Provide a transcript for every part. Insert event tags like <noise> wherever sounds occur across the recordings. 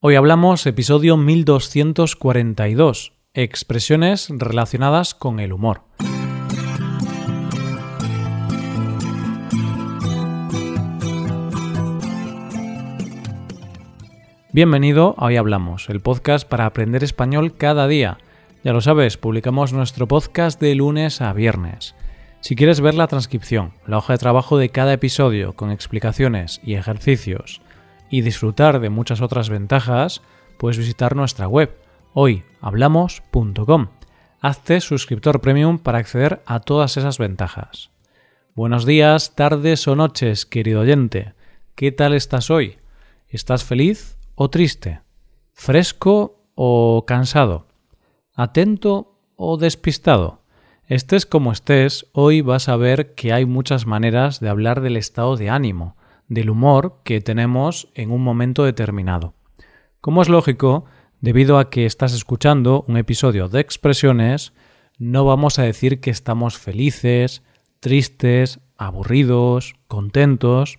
Hoy hablamos episodio 1242, expresiones relacionadas con el humor. Bienvenido a Hoy Hablamos, el podcast para aprender español cada día. Ya lo sabes, publicamos nuestro podcast de lunes a viernes. Si quieres ver la transcripción, la hoja de trabajo de cada episodio con explicaciones y ejercicios, y disfrutar de muchas otras ventajas, puedes visitar nuestra web hoyhablamos.com. Hazte suscriptor premium para acceder a todas esas ventajas. Buenos días, tardes o noches, querido oyente. ¿Qué tal estás hoy? ¿Estás feliz o triste? ¿Fresco o cansado? ¿Atento o despistado? Estés como estés, hoy vas a ver que hay muchas maneras de hablar del estado de ánimo, del humor que tenemos en un momento determinado. Como es lógico, debido a que estás escuchando un episodio de expresiones, no vamos a decir que estamos felices, tristes, aburridos, contentos,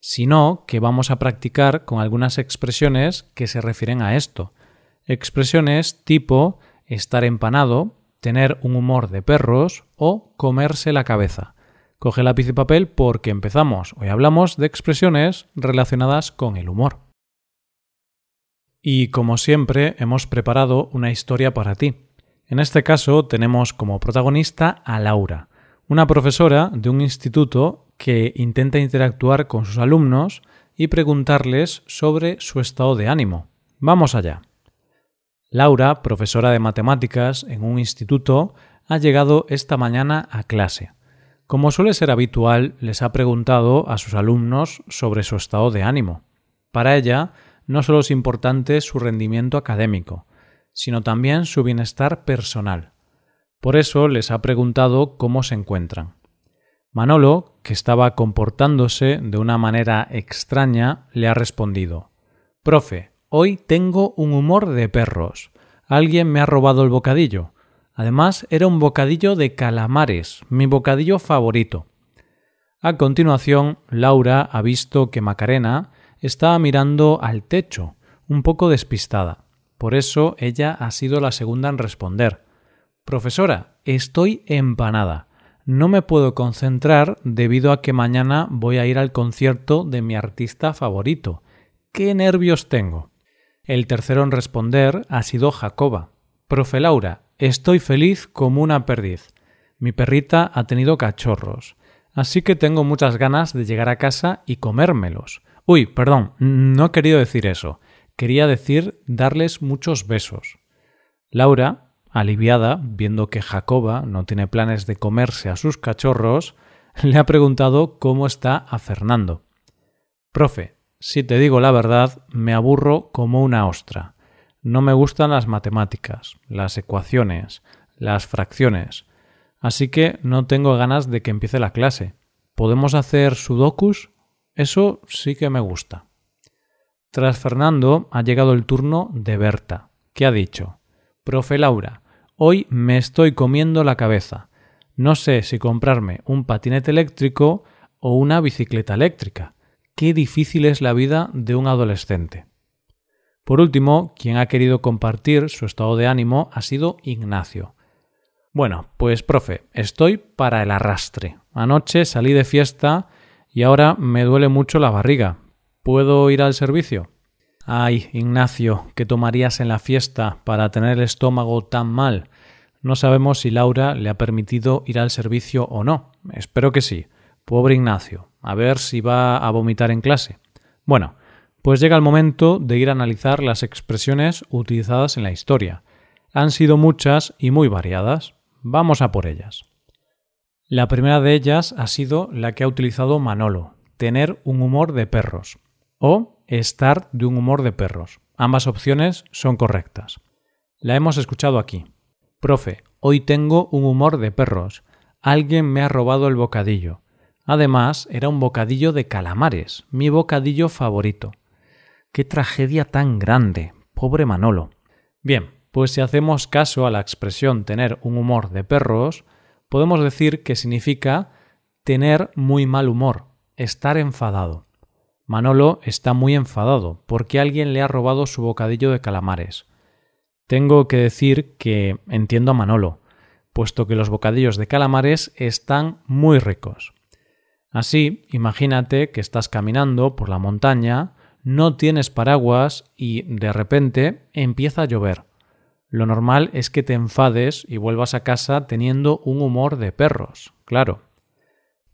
sino que vamos a practicar con algunas expresiones que se refieren a esto. Expresiones tipo estar empanado, tener un humor de perros o comerse la cabeza. Coge lápiz y papel porque empezamos. Hoy hablamos de expresiones relacionadas con el humor. Y como siempre, hemos preparado una historia para ti. En este caso tenemos como protagonista a Laura, una profesora de un instituto que intenta interactuar con sus alumnos y preguntarles sobre su estado de ánimo. Vamos allá. Laura, profesora de matemáticas en un instituto, ha llegado esta mañana a clase. Como suele ser habitual, les ha preguntado a sus alumnos sobre su estado de ánimo. Para ella, no solo es importante su rendimiento académico, sino también su bienestar personal. Por eso les ha preguntado cómo se encuentran. Manolo, que estaba comportándose de una manera extraña, le ha respondido Profe, hoy tengo un humor de perros. Alguien me ha robado el bocadillo. Además, era un bocadillo de calamares, mi bocadillo favorito. A continuación, Laura ha visto que Macarena estaba mirando al techo, un poco despistada. Por eso ella ha sido la segunda en responder. Profesora, estoy empanada. No me puedo concentrar debido a que mañana voy a ir al concierto de mi artista favorito. ¡Qué nervios tengo! El tercero en responder ha sido Jacoba. Profe Laura, Estoy feliz como una perdiz. Mi perrita ha tenido cachorros, así que tengo muchas ganas de llegar a casa y comérmelos. Uy, perdón, no he querido decir eso. Quería decir darles muchos besos. Laura, aliviada, viendo que Jacoba no tiene planes de comerse a sus cachorros, <laughs> le ha preguntado cómo está a Fernando. Profe, si te digo la verdad, me aburro como una ostra. No me gustan las matemáticas, las ecuaciones, las fracciones, así que no tengo ganas de que empiece la clase. ¿Podemos hacer sudokus? Eso sí que me gusta. Tras Fernando ha llegado el turno de Berta, que ha dicho Profe Laura, hoy me estoy comiendo la cabeza. No sé si comprarme un patinete eléctrico o una bicicleta eléctrica. Qué difícil es la vida de un adolescente. Por último, quien ha querido compartir su estado de ánimo ha sido Ignacio. Bueno, pues profe, estoy para el arrastre. Anoche salí de fiesta y ahora me duele mucho la barriga. ¿Puedo ir al servicio? Ay, Ignacio, ¿qué tomarías en la fiesta para tener el estómago tan mal? No sabemos si Laura le ha permitido ir al servicio o no. Espero que sí. Pobre Ignacio. A ver si va a vomitar en clase. Bueno, pues llega el momento de ir a analizar las expresiones utilizadas en la historia. Han sido muchas y muy variadas. Vamos a por ellas. La primera de ellas ha sido la que ha utilizado Manolo, tener un humor de perros, o estar de un humor de perros. Ambas opciones son correctas. La hemos escuchado aquí. Profe, hoy tengo un humor de perros. Alguien me ha robado el bocadillo. Además, era un bocadillo de calamares, mi bocadillo favorito. Qué tragedia tan grande. Pobre Manolo. Bien, pues si hacemos caso a la expresión tener un humor de perros, podemos decir que significa tener muy mal humor, estar enfadado. Manolo está muy enfadado porque alguien le ha robado su bocadillo de calamares. Tengo que decir que entiendo a Manolo, puesto que los bocadillos de calamares están muy ricos. Así, imagínate que estás caminando por la montaña, no tienes paraguas y de repente empieza a llover. Lo normal es que te enfades y vuelvas a casa teniendo un humor de perros, claro.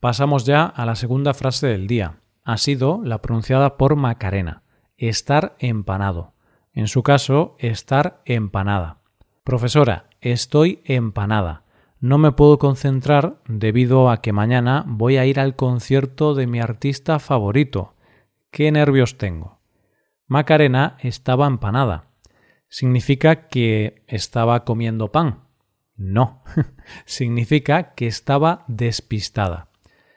Pasamos ya a la segunda frase del día. Ha sido la pronunciada por Macarena, estar empanado. En su caso, estar empanada. Profesora, estoy empanada. No me puedo concentrar debido a que mañana voy a ir al concierto de mi artista favorito. ¿Qué nervios tengo? Macarena estaba empanada. ¿Significa que estaba comiendo pan? No, <laughs> significa que estaba despistada.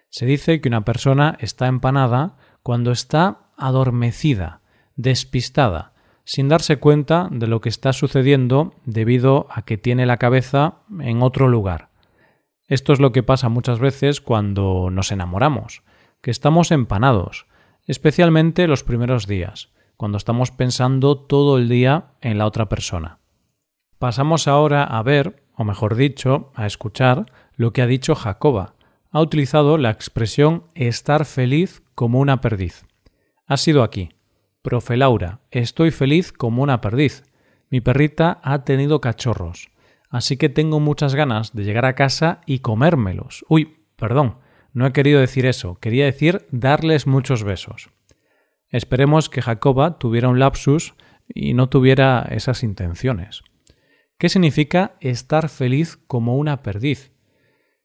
Se dice que una persona está empanada cuando está adormecida, despistada, sin darse cuenta de lo que está sucediendo debido a que tiene la cabeza en otro lugar. Esto es lo que pasa muchas veces cuando nos enamoramos, que estamos empanados, especialmente los primeros días, cuando estamos pensando todo el día en la otra persona. Pasamos ahora a ver, o mejor dicho, a escuchar lo que ha dicho Jacoba, ha utilizado la expresión estar feliz como una perdiz. Ha sido aquí. Profe Laura, estoy feliz como una perdiz. Mi perrita ha tenido cachorros, así que tengo muchas ganas de llegar a casa y comérmelos. Uy, perdón, no he querido decir eso, quería decir darles muchos besos. Esperemos que Jacoba tuviera un lapsus y no tuviera esas intenciones. ¿Qué significa estar feliz como una perdiz?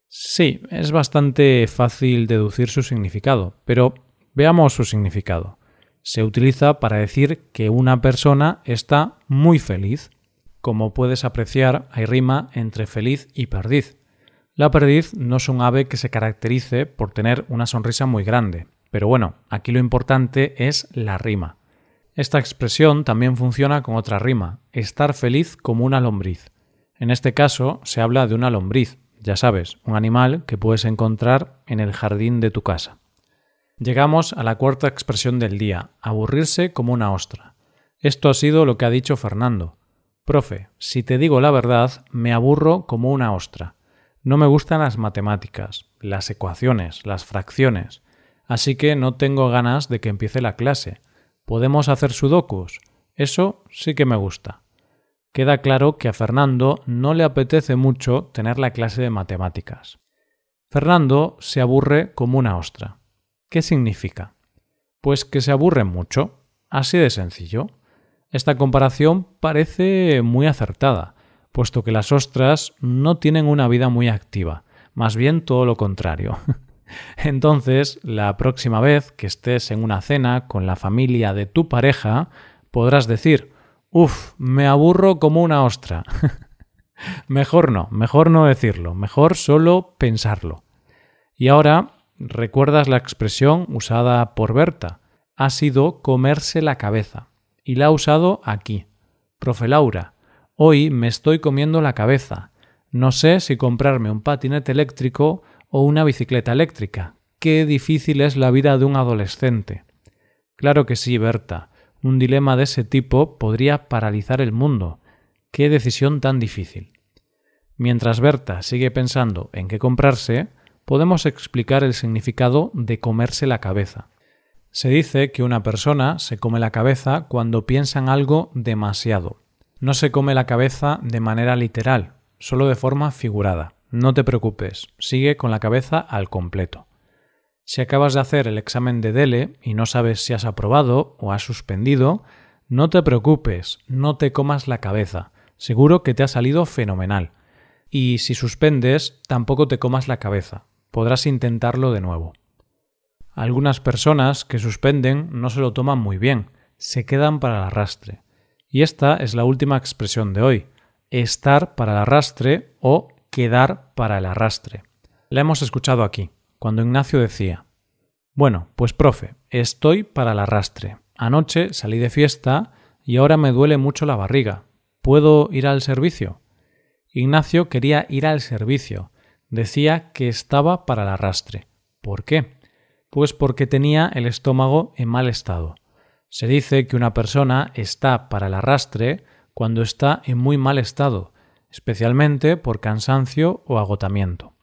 Sí, es bastante fácil deducir su significado, pero veamos su significado. Se utiliza para decir que una persona está muy feliz. Como puedes apreciar, hay rima entre feliz y perdiz. La perdiz no es un ave que se caracterice por tener una sonrisa muy grande, pero bueno, aquí lo importante es la rima. Esta expresión también funciona con otra rima, estar feliz como una lombriz. En este caso se habla de una lombriz, ya sabes, un animal que puedes encontrar en el jardín de tu casa. Llegamos a la cuarta expresión del día, aburrirse como una ostra. Esto ha sido lo que ha dicho Fernando. Profe, si te digo la verdad, me aburro como una ostra. No me gustan las matemáticas, las ecuaciones, las fracciones, así que no tengo ganas de que empiece la clase. ¿Podemos hacer sudokus? Eso sí que me gusta queda claro que a Fernando no le apetece mucho tener la clase de matemáticas. Fernando se aburre como una ostra. ¿Qué significa? Pues que se aburre mucho. Así de sencillo. Esta comparación parece muy acertada, puesto que las ostras no tienen una vida muy activa, más bien todo lo contrario. <laughs> Entonces, la próxima vez que estés en una cena con la familia de tu pareja, podrás decir Uf, me aburro como una ostra. <laughs> mejor no, mejor no decirlo, mejor solo pensarlo. Y ahora, ¿recuerdas la expresión usada por Berta? Ha sido comerse la cabeza. Y la ha usado aquí. Profe Laura, hoy me estoy comiendo la cabeza. No sé si comprarme un patinete eléctrico o una bicicleta eléctrica. Qué difícil es la vida de un adolescente. Claro que sí, Berta. Un dilema de ese tipo podría paralizar el mundo. Qué decisión tan difícil. Mientras Berta sigue pensando en qué comprarse, podemos explicar el significado de comerse la cabeza. Se dice que una persona se come la cabeza cuando piensa en algo demasiado. No se come la cabeza de manera literal, solo de forma figurada. No te preocupes, sigue con la cabeza al completo. Si acabas de hacer el examen de DELE y no sabes si has aprobado o has suspendido, no te preocupes, no te comas la cabeza. Seguro que te ha salido fenomenal. Y si suspendes, tampoco te comas la cabeza. Podrás intentarlo de nuevo. Algunas personas que suspenden no se lo toman muy bien, se quedan para el arrastre. Y esta es la última expresión de hoy, estar para el arrastre o quedar para el arrastre. La hemos escuchado aquí cuando Ignacio decía Bueno, pues profe, estoy para el arrastre. Anoche salí de fiesta y ahora me duele mucho la barriga. ¿Puedo ir al servicio? Ignacio quería ir al servicio. Decía que estaba para el arrastre. ¿Por qué? Pues porque tenía el estómago en mal estado. Se dice que una persona está para el arrastre cuando está en muy mal estado, especialmente por cansancio o agotamiento.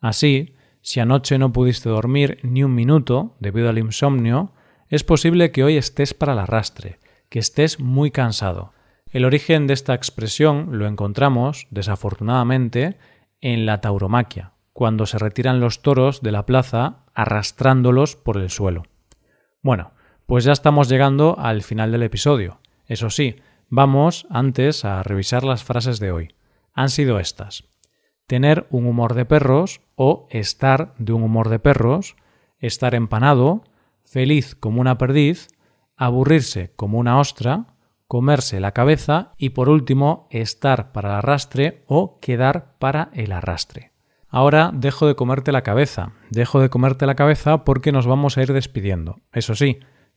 Así, si anoche no pudiste dormir ni un minuto debido al insomnio, es posible que hoy estés para el arrastre, que estés muy cansado. El origen de esta expresión lo encontramos, desafortunadamente, en la tauromaquia, cuando se retiran los toros de la plaza arrastrándolos por el suelo. Bueno, pues ya estamos llegando al final del episodio. Eso sí, vamos antes a revisar las frases de hoy. Han sido estas. Tener un humor de perros o estar de un humor de perros, estar empanado, feliz como una perdiz, aburrirse como una ostra, comerse la cabeza y por último estar para el arrastre o quedar para el arrastre. Ahora dejo de comerte la cabeza, dejo de comerte la cabeza porque nos vamos a ir despidiendo. Eso sí,